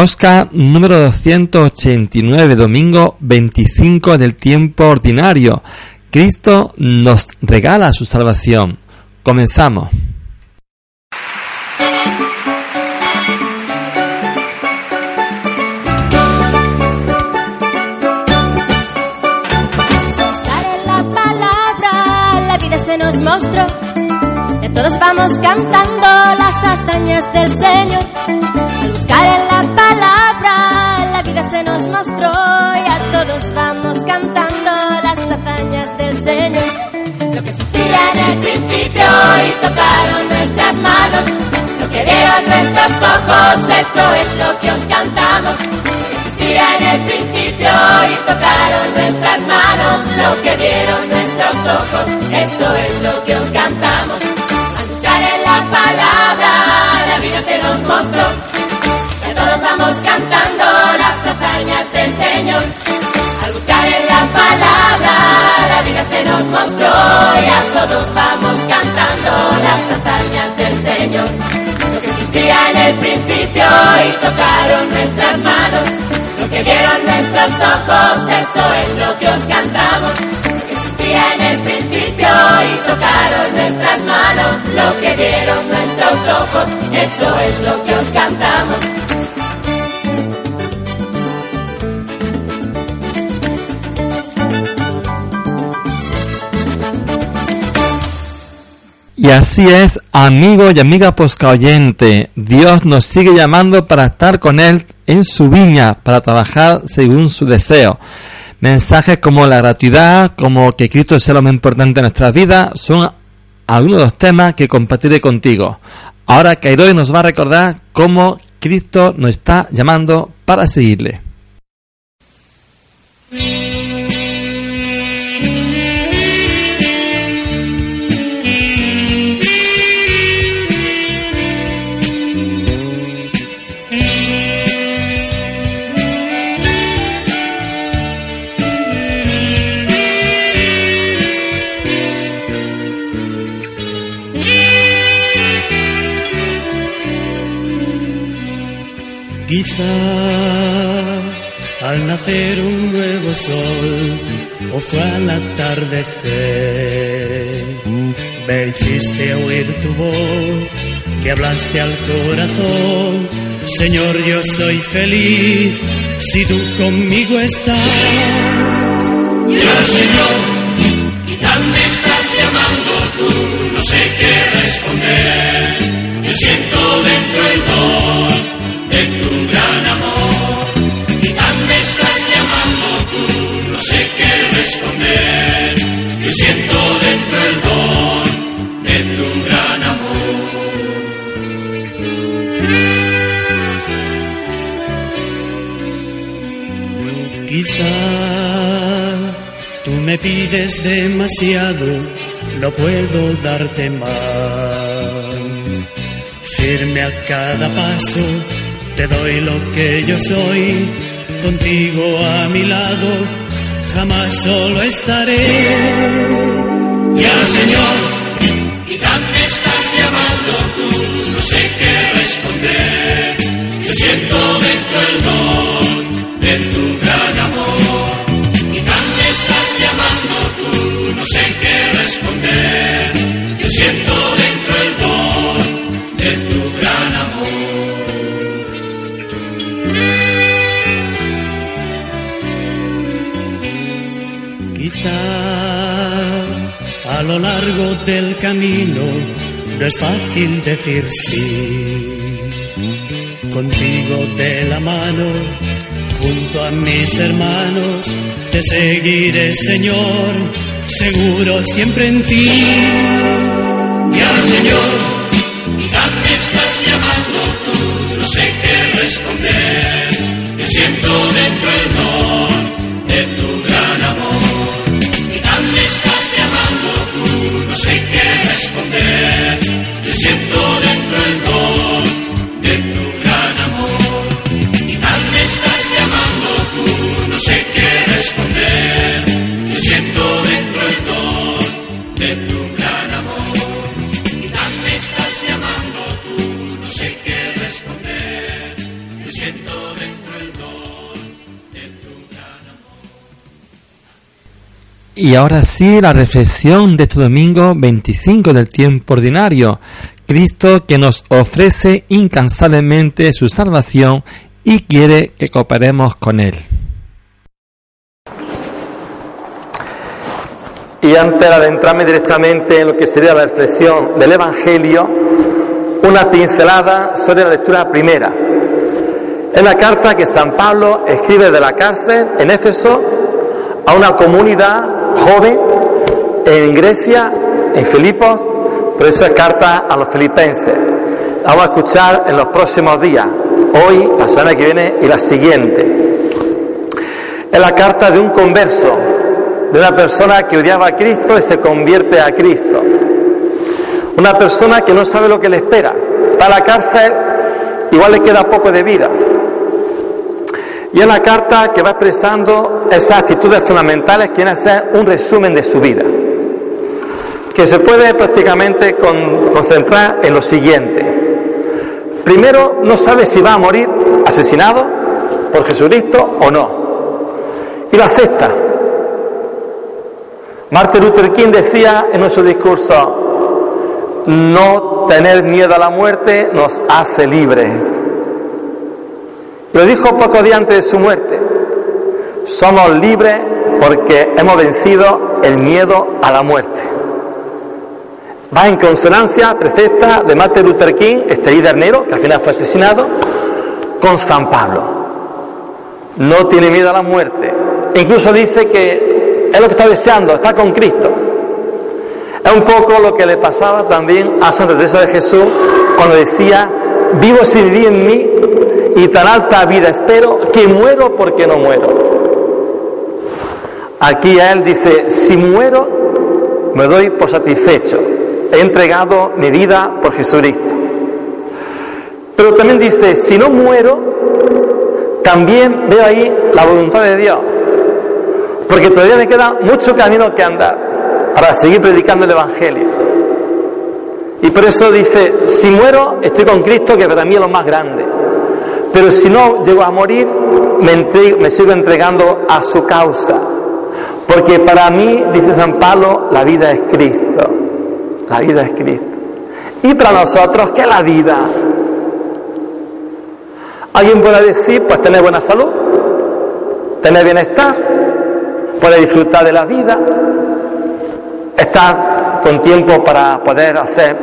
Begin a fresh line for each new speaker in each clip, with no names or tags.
Posca número 289, domingo 25 del tiempo ordinario. Cristo nos regala su salvación. Comenzamos.
mostró. Todos vamos cantando las hazañas del Señor. Palabra, la vida se nos mostró. Y a todos vamos cantando las hazañas del Señor. Lo que existía en el principio y tocaron nuestras manos. Lo que vieron nuestros ojos, eso es lo que os cantamos. Existía en el principio y tocaron nuestras manos. Lo que vieron nuestros ojos, eso es lo que os cantamos. Al buscar en la palabra, la vida se nos mostró. Vamos cantando las hazañas del Señor. Al buscar en la palabra, la vida se nos mostró. Y a todos vamos cantando las hazañas del Señor. Lo que existía en el principio y tocaron nuestras manos. Lo que vieron nuestros ojos, eso es lo que os cantamos. Lo que existía en el principio y tocaron nuestras manos. Lo que vieron nuestros ojos, eso es lo que os cantamos.
Y así es, amigo y amiga posca oyente, Dios nos sigue llamando para estar con Él en su viña, para trabajar según su deseo. Mensajes como la gratuidad, como que Cristo sea lo más importante en nuestras vidas, son algunos de los temas que compartiré contigo. Ahora Kairoy nos va a recordar cómo Cristo nos está llamando para seguirle.
Quizá al nacer un nuevo sol o fue al atardecer, me hiciste oír tu voz que hablaste al corazón. Señor, yo soy feliz si tú conmigo estás.
Ya, Señor, quizá me estás llamando tú, no sé qué responder. Yo siento dentro el don Tú
me pides demasiado, no puedo darte más. Firme a cada paso, te doy lo que yo soy, contigo a mi lado, jamás solo estaré.
Ya, Señor, quizá me estás llamando tú,
camino no es fácil decir sí. Contigo de la mano, junto a mis hermanos, te seguiré, Señor, seguro siempre en ti.
Ya, Señor,
Y ahora sí, la reflexión de este domingo 25 del tiempo ordinario. Cristo que nos ofrece incansablemente su salvación y quiere que cooperemos con Él. Y antes de adentrarme directamente en lo que sería la reflexión del Evangelio, una pincelada sobre la lectura primera. Es la carta que San Pablo escribe de la cárcel en Éfeso a una comunidad joven en Grecia, en Filipos, por eso es carta a los filipenses. La vamos a escuchar en los próximos días, hoy, la semana que viene y la siguiente. Es la carta de un converso, de una persona que odiaba a Cristo y se convierte a Cristo. Una persona que no sabe lo que le espera. Está en la cárcel, igual le queda poco de vida. Y es la carta que va expresando esas actitudes fundamentales que ser un resumen de su vida. Que se puede prácticamente con- concentrar en lo siguiente. Primero, no sabe si va a morir asesinado por Jesucristo o no. Y lo acepta. Martin Luther King decía en nuestro discurso, no tener miedo a la muerte nos hace libres. Lo dijo poco días antes de su muerte. Somos libres porque hemos vencido el miedo a la muerte. Va en consonancia perfecta de Martin Luther King, este líder negro, que al final fue asesinado, con San Pablo. No tiene miedo a la muerte. Incluso dice que es lo que está deseando, está con Cristo. Es un poco lo que le pasaba también a Santa Teresa de Jesús cuando decía, vivo si viví en mí y tan alta vida espero que muero porque no muero. Aquí a él dice, si muero, me doy por satisfecho. He entregado mi vida por Jesucristo. Pero también dice, si no muero, también veo ahí la voluntad de Dios. Porque todavía me queda mucho camino que andar para seguir predicando el Evangelio. Y por eso dice, si muero, estoy con Cristo, que para mí es lo más grande. Pero si no llego a morir, me, sigo entregando a su causa. Porque para mí, dice San Pablo, la vida es Cristo. La vida es Cristo. Y para nosotros, ¿qué es la vida? Alguien puede decir, pues tener buena salud, tener bienestar, poder disfrutar de la vida, estar con tiempo para poder hacer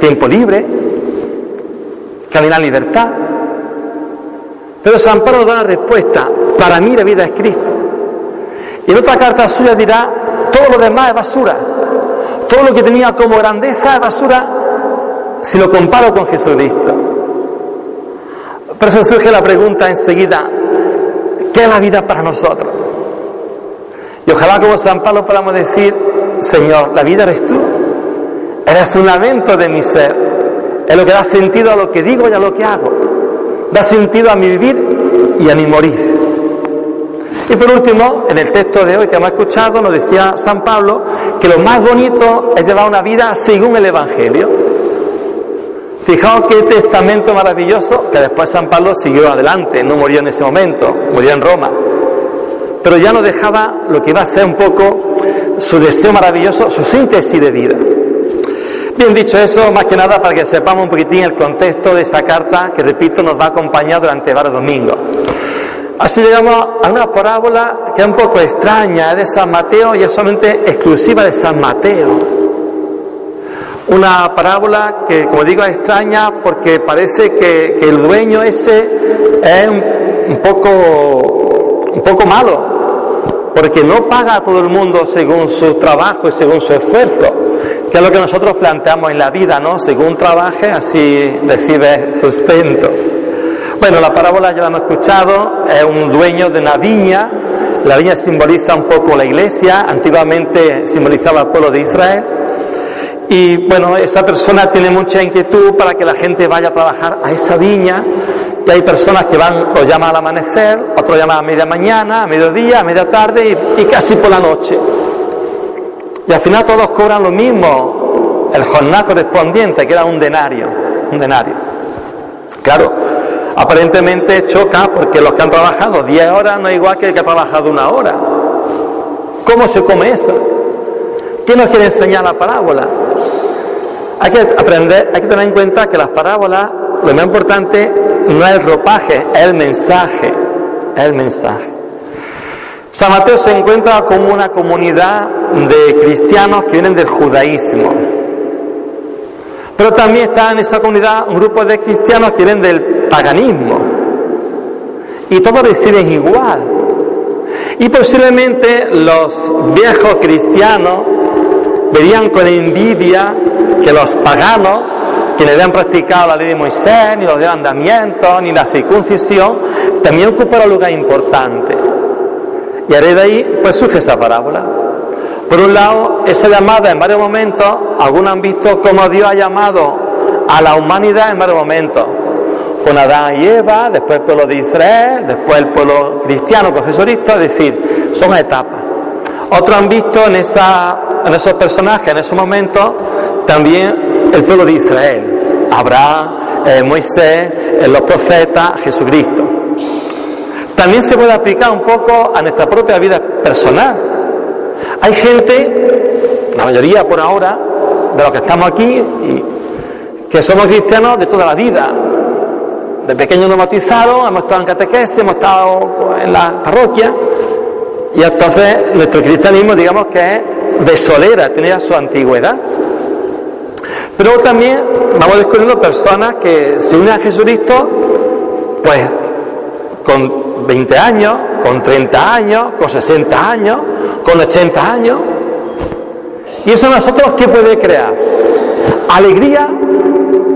tiempo libre, caminar en libertad. Pero San Pablo da la respuesta, para mí la vida es Cristo. Y en otra carta suya dirá, todo lo demás es basura, todo lo que tenía como grandeza es basura si lo comparo con Jesucristo. Por eso surge la pregunta enseguida, ¿qué es la vida para nosotros? Y ojalá como San Pablo podamos decir, Señor, la vida eres tú, eres el fundamento de mi ser, es lo que da sentido a lo que digo y a lo que hago, da sentido a mi vivir y a mi morir. Y por último, en el texto de hoy que hemos escuchado, nos decía San Pablo que lo más bonito es llevar una vida según el Evangelio. Fijaos qué testamento maravilloso que después San Pablo siguió adelante, no murió en ese momento, murió en Roma. Pero ya nos dejaba lo que iba a ser un poco su deseo maravilloso, su síntesis de vida. Bien dicho eso, más que nada para que sepamos un poquitín el contexto de esa carta que, repito, nos va a acompañar durante varios domingos. Así llegamos a una parábola que es un poco extraña, es de San Mateo y es solamente exclusiva de San Mateo. Una parábola que, como digo, es extraña porque parece que, el dueño ese es un poco, un poco malo, porque no paga a todo el mundo según su trabajo y según su esfuerzo, es lo que nosotros planteamos en la vida, ¿no? Según trabaje, así recibe sustento. Bueno, la parábola ya la hemos escuchado, es un dueño de una viña, la viña simboliza un poco la iglesia, antiguamente simbolizaba al pueblo de Israel, y bueno, esa persona tiene mucha inquietud para que la gente vaya a trabajar a esa viña, y hay personas que van, lo llaman al amanecer, otros lo llaman a media mañana, a mediodía, a media tarde y casi por la noche. Y al final todos cobran lo mismo, el jornal correspondiente, que era un denario, un denario. Claro, aparentemente choca porque los que han trabajado 10 horas no es igual que el que ha trabajado una hora. ¿Cómo se come eso? ¿Qué nos quiere enseñar la parábola? Hay que aprender, hay que tener en cuenta que las parábolas, lo más importante no es el ropaje, es el mensaje, es el mensaje. San Mateo se encuentra como una comunidad de cristianos que vienen del judaísmo. Pero también está en esa comunidad un grupo de cristianos que vienen del paganismo. Y todos reciben igual. Y posiblemente los viejos cristianos verían con envidia que los paganos, quienes habían practicado la ley de Moisés, ni los de mandamientos, ni la circuncisión, también ocuparon un lugar importante. Y a de ahí, pues surge esa parábola. Por un lado, esa llamada en varios momentos, algunos han visto cómo Dios ha llamado a la humanidad en varios momentos. Con Adán y Eva, después el pueblo de Israel, después el pueblo cristiano con Jesucristo, es decir, son etapas. Otros han visto en, esa, en esos personajes, en esos momentos, también el pueblo de Israel. Abraham, eh, Moisés, eh, los profetas, Jesucristo. También se puede aplicar un poco a nuestra propia vida personal. Hay gente, la mayoría por ahora, de los que estamos aquí, que somos cristianos de toda la vida. De pequeños nos bautizados, hemos estado en catequesis, hemos estado en la parroquia, y entonces nuestro cristianismo, digamos que es de solera, tiene su antigüedad. Pero también vamos descubriendo personas que se unen a Jesucristo, pues con 20 años, con 30 años, con 60 años, con 80 años. ¿Y eso nosotros qué puede crear? ¿Alegría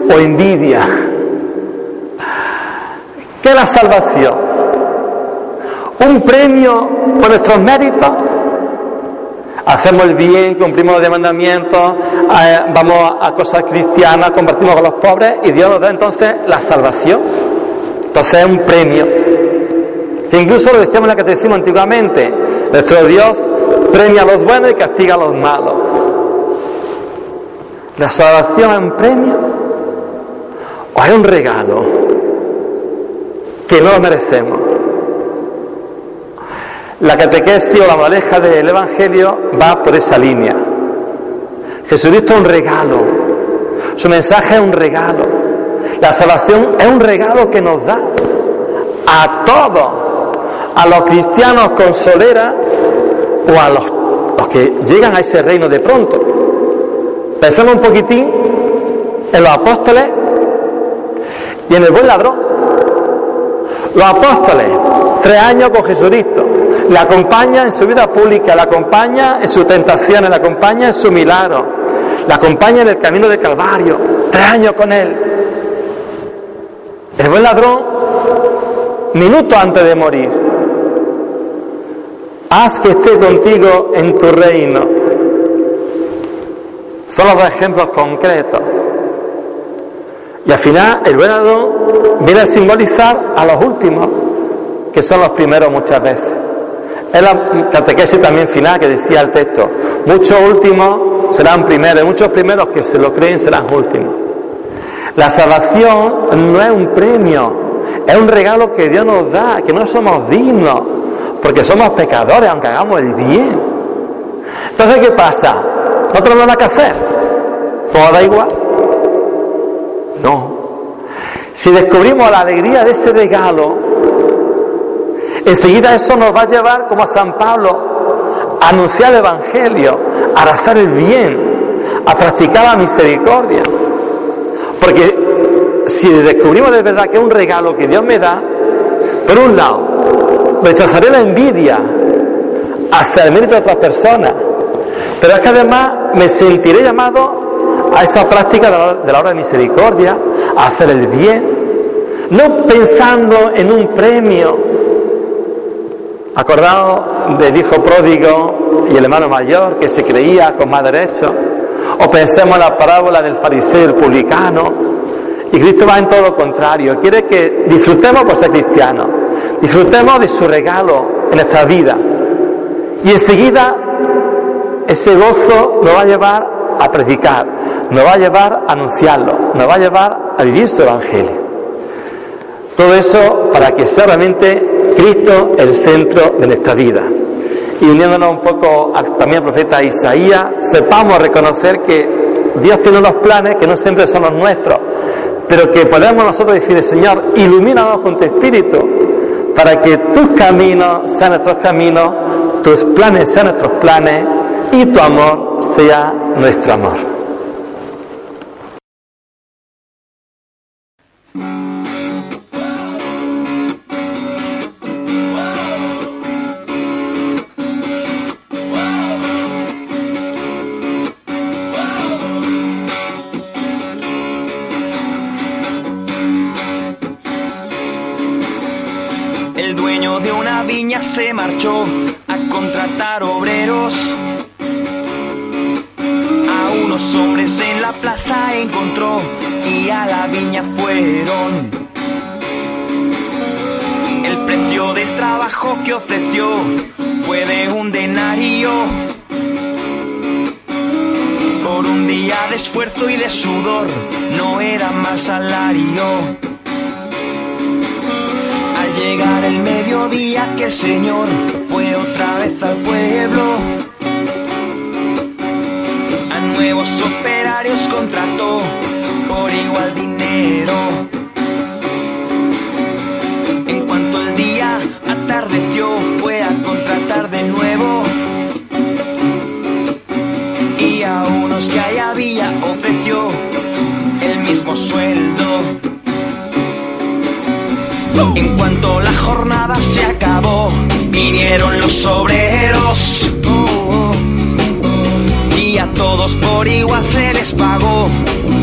o envidia? ¿Qué la salvación? ¿Un premio por nuestros méritos? Hacemos el bien, cumplimos los mandamientos, eh, vamos a cosas cristianas, compartimos con los pobres y Dios nos da entonces la salvación. Entonces es un premio incluso lo decíamos en la catecismo antiguamente, nuestro Dios premia a los buenos y castiga a los malos. ¿La salvación es un premio o es un regalo que no lo merecemos? La catequesis o la maleja del Evangelio va por esa línea. Jesucristo es un regalo, su mensaje es un regalo, la salvación es un regalo que nos da a todos a los cristianos con solera o a los, los que llegan a ese reino de pronto. Pensemos un poquitín en los apóstoles y en el buen ladrón. Los apóstoles, tres años con Jesucristo, le acompaña en su vida pública, le acompaña en sus tentaciones, le acompaña en su milagro, le acompaña en el camino de Calvario, tres años con él. El buen ladrón, minutos antes de morir, haz que esté contigo en tu reino. Son los dos ejemplos concretos. Y al final el venado viene a simbolizar a los últimos, que son los primeros muchas veces. Es la catequesis también final que decía el texto, muchos últimos serán primeros, muchos primeros que se lo creen serán últimos. La salvación no es un premio, es un regalo que Dios nos da, que no somos dignos porque somos pecadores, aunque hagamos el bien. Entonces, ¿qué pasa? ¿No tenemos nada que hacer? ¿Todo da igual? No. Si descubrimos la alegría de ese regalo, enseguida eso nos va a llevar, como a San Pablo, a anunciar el Evangelio, a hacer el bien, a practicar la misericordia. Porque si descubrimos de verdad que es un regalo que Dios me da, por un lado, rechazaré la envidia hacia el mérito de otras personas, pero es que además me sentiré llamado a esa práctica de la, obra de misericordia, a hacer el bien, no pensando en un premio. Acordado del hijo pródigo y el hermano mayor que se creía con más derecho, o pensemos en la parábola del fariseo el publicano, y Cristo va en todo lo contrario, quiere que disfrutemos por ser cristianos, Disfrutemos de su regalo en nuestra vida. Y enseguida ese gozo nos va a llevar a predicar, nos va a llevar a anunciarlo, nos va a llevar a vivir su evangelio. Todo eso para que sea realmente Cristo el centro de nuestra vida. Y uniéndonos un poco también al profeta Isaías, sepamos reconocer que Dios tiene unos planes que no siempre son los nuestros, pero que podemos nosotros decirle, Señor, ilumínanos con tu espíritu para que tus caminos sean nuestros caminos, tus planes sean nuestros planes y tu amor sea nuestro amor. se marchó a contratar obreros. A unos hombres en la plaza encontró y a la viña fueron. El precio del trabajo que ofreció fue de un
denario. Por un día de esfuerzo y de sudor no era mal salario llegar el mediodía que el Señor fue otra vez al pueblo. A nuevos operarios contrató por igual dinero. En cuanto el día atardeció, fue a contratar de nuevo. Y a unos que ahí había ofreció el mismo sueldo. En cuanto la jornada se acabó, vinieron los obreros. Y a todos por igual se les pagó,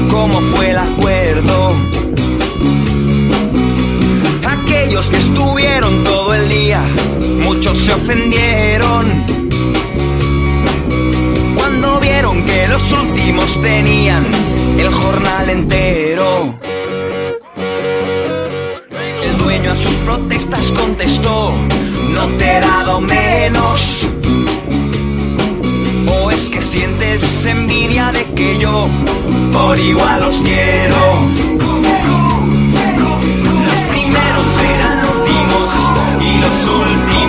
como fue el acuerdo. Aquellos que estuvieron todo el día, muchos se ofendieron. Cuando vieron que los últimos tenían el jornal entero dueño a sus protestas contestó, no te he dado menos. O es que sientes envidia de que yo por igual os quiero. Los primeros serán últimos y los últimos.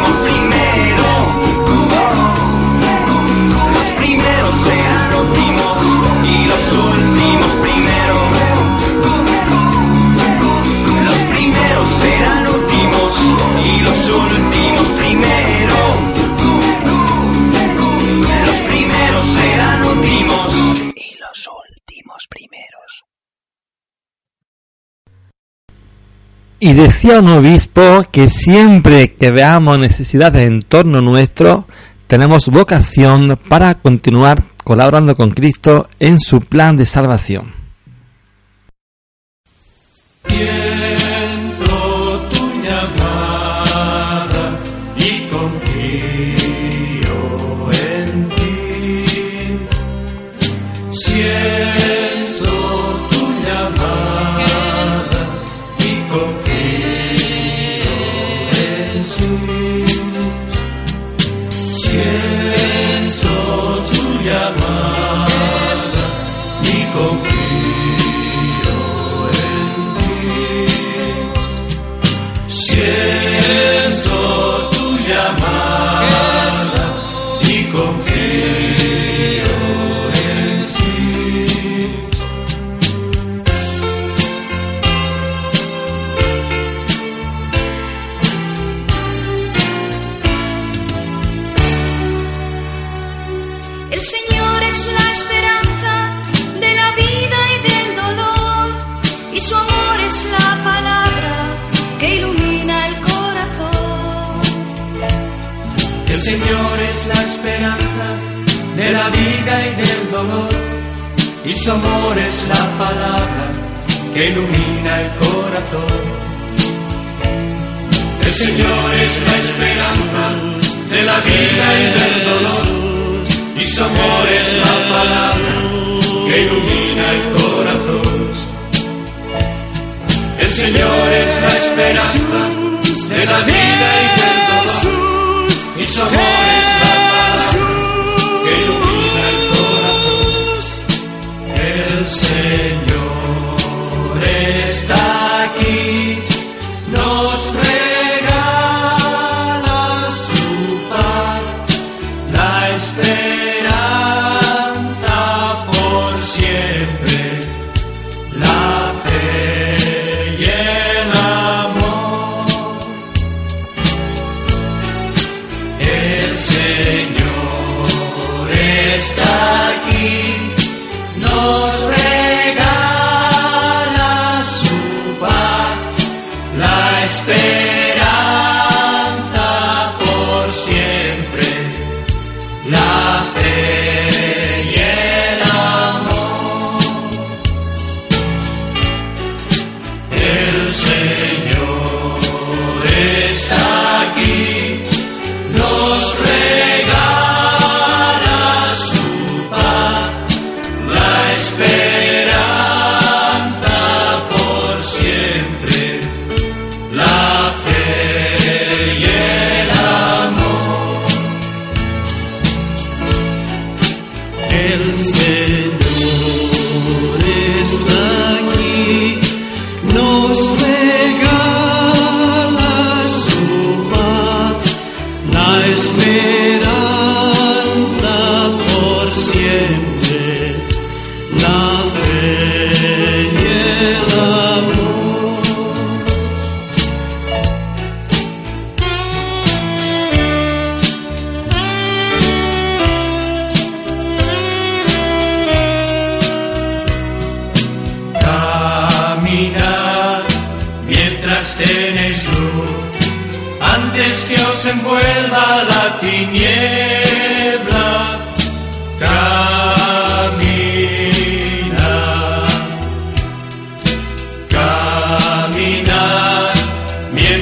Y decía un obispo que siempre
que veamos necesidades en torno nuestro, tenemos vocación para continuar colaborando con Cristo en
su plan de salvación. Señor es la esperanza de la vida y del dolor,
y su amor es la palabra que ilumina el corazón. El Señor es la esperanza de la vida y del dolor, y su amor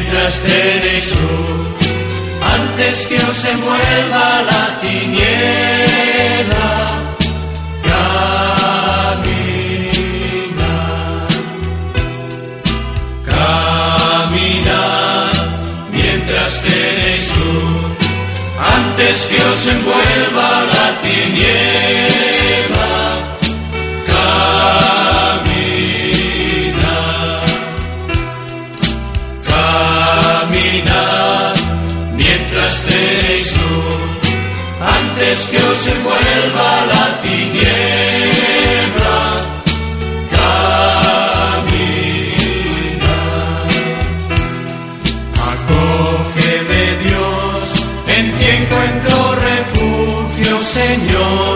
mientras tenéis luz, antes que os envuelva la tiniebla. Caminad, caminad mientras tenéis luz, antes que os envuelva la tiniebla. Antes que os envuelva la tiniebla. Caminad. Acógeme Dios, en ti encuentro refugio, Señor,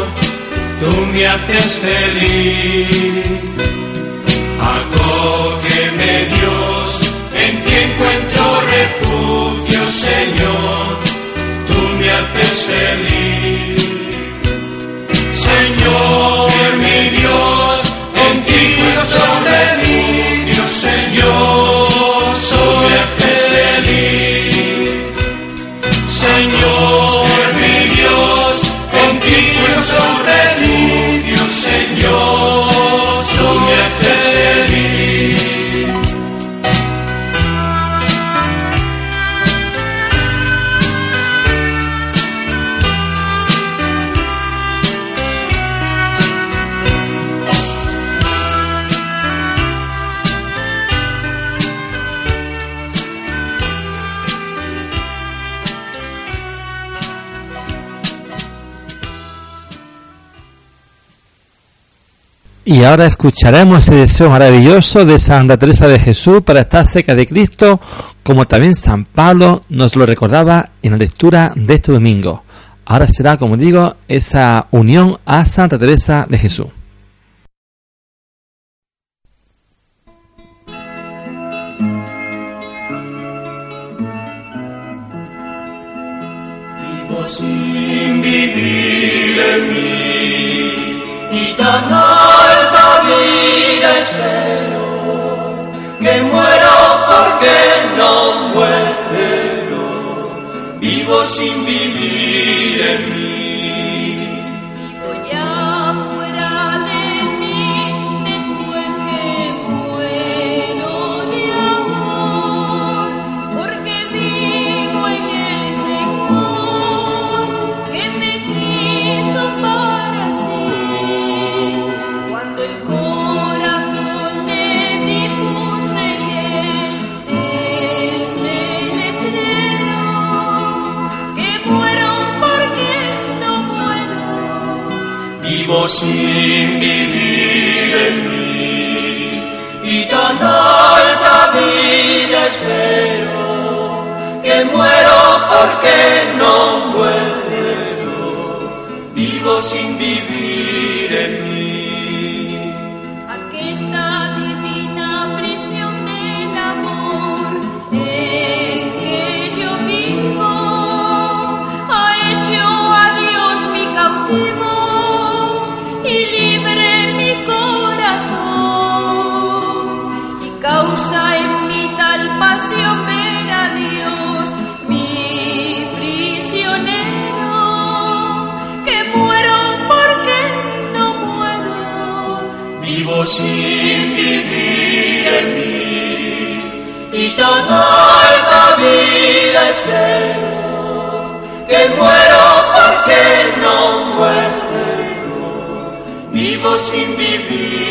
tú me haces feliz. Acógeme Dios, en ti encuentro refugio, Señor, tú me haces feliz.
Y ahora escucharemos ese deseo maravilloso de Santa Teresa de Jesús para estar cerca de Cristo, como también San Pablo nos lo recordaba en la lectura de este domingo. Ahora será, como digo, esa unión a Santa Teresa de Jesús.
Sin vivir en mí. Vivo sin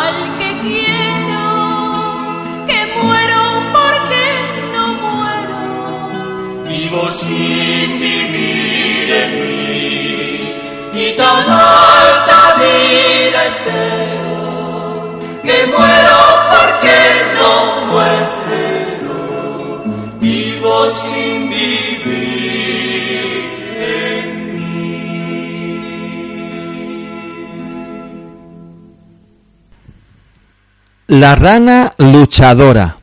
al que quiero, que muero porque no muero.
vivo sin vivir en mí y tan
La rana luchadora.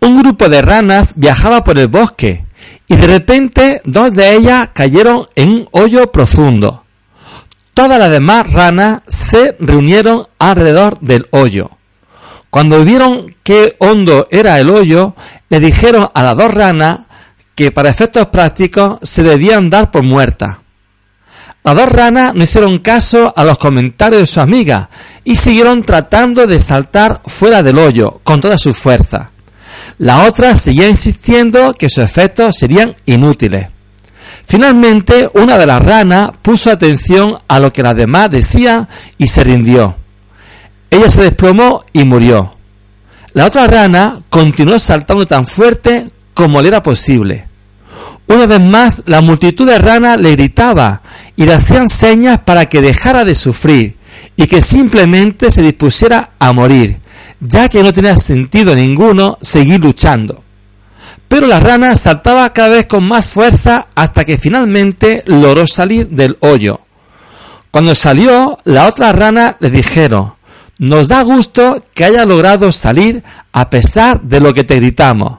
Un grupo de ranas viajaba por el bosque y de repente dos de ellas cayeron en un hoyo profundo. Todas las demás ranas se reunieron alrededor del hoyo. Cuando vieron qué hondo era el hoyo, le dijeron a las dos ranas que para efectos prácticos se debían dar por muertas. Las dos ranas no hicieron caso a los comentarios de su amiga y siguieron tratando de saltar fuera del hoyo con toda su fuerza. La otra seguía insistiendo que sus efectos serían inútiles. Finalmente, una de las ranas puso atención a lo que las demás decían y se rindió. Ella se desplomó y murió. La otra rana continuó saltando tan fuerte como le era posible. Una vez más, la multitud de ranas le gritaba y le hacían señas para que dejara de sufrir y que simplemente se dispusiera a morir, ya que no tenía sentido ninguno seguir luchando. Pero la rana saltaba cada vez con más fuerza hasta que finalmente logró salir del hoyo. Cuando salió, la otra rana le dijeron, nos da gusto que haya logrado salir a pesar de lo que te gritamos.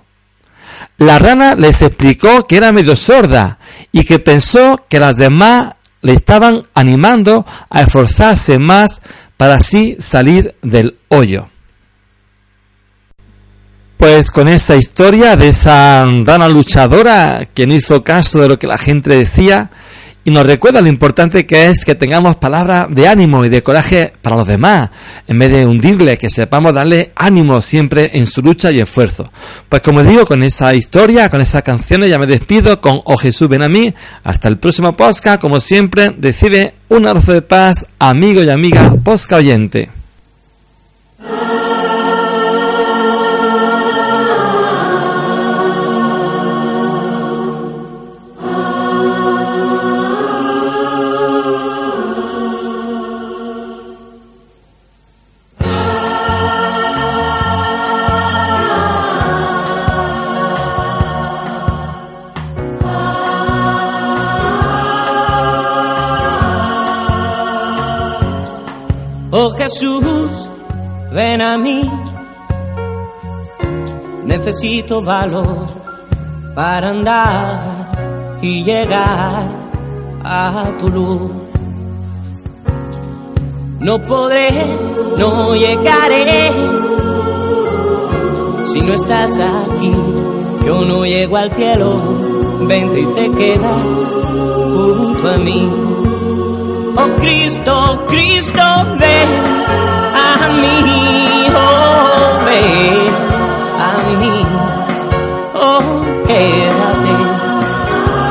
La rana les explicó que era medio sorda y que pensó que las demás le estaban animando a esforzarse más para así salir del hoyo. Pues con esa historia de esa rana luchadora que no hizo caso de lo que la gente decía y nos recuerda lo importante que es que tengamos palabras de ánimo y de coraje para los demás, en vez de hundirle, que sepamos darle ánimo siempre en su lucha y esfuerzo. Pues como digo, con esa historia, con esas canciones, ya me despido con Oh Jesús, ven a mí. Hasta el próximo podcast, como siempre, recibe un abrazo de paz, amigo y amiga posca oyente.
Jesús, ven a mí. Necesito valor para andar y llegar a tu luz. No podré, no llegaré si no estás aquí. Yo no llego al cielo, vente y te quedas junto a mí oh Cristo, Cristo, ven a mí, oh ven a mí, oh quédate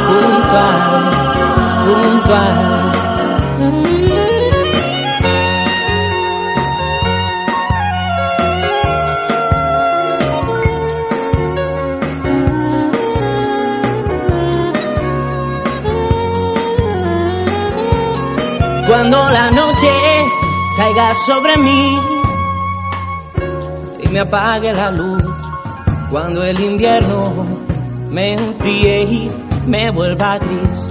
puntual, puntual. Cuando la noche caiga sobre mí y me apague la luz, cuando el invierno me enfríe y me vuelva gris.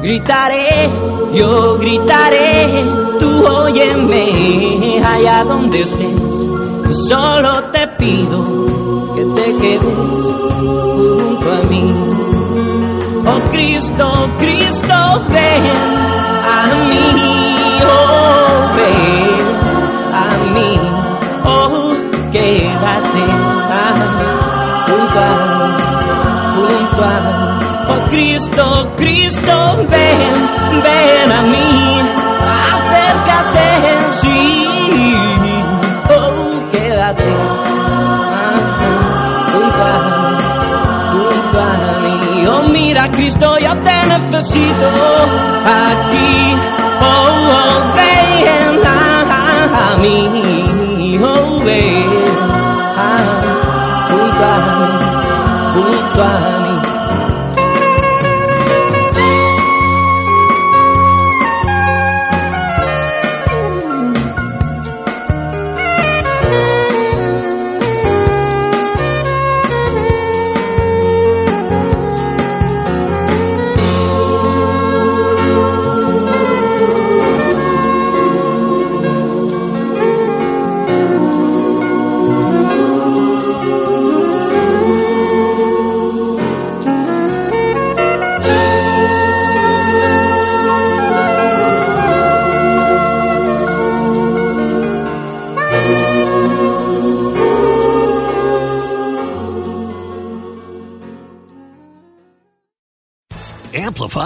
Gritaré, yo gritaré, tú óyeme allá donde estés. Solo te pido que te quedes junto a mí. Oh Cristo, Cristo, ven a mí, oh ven a mí, oh quédate a mí, junto a, junto a. Oh Cristo, Cristo, ven, ven a mí, Cristo, yo te necesito aquí, oh, oh ven a, a mí, oh ven ah, junto a, junto a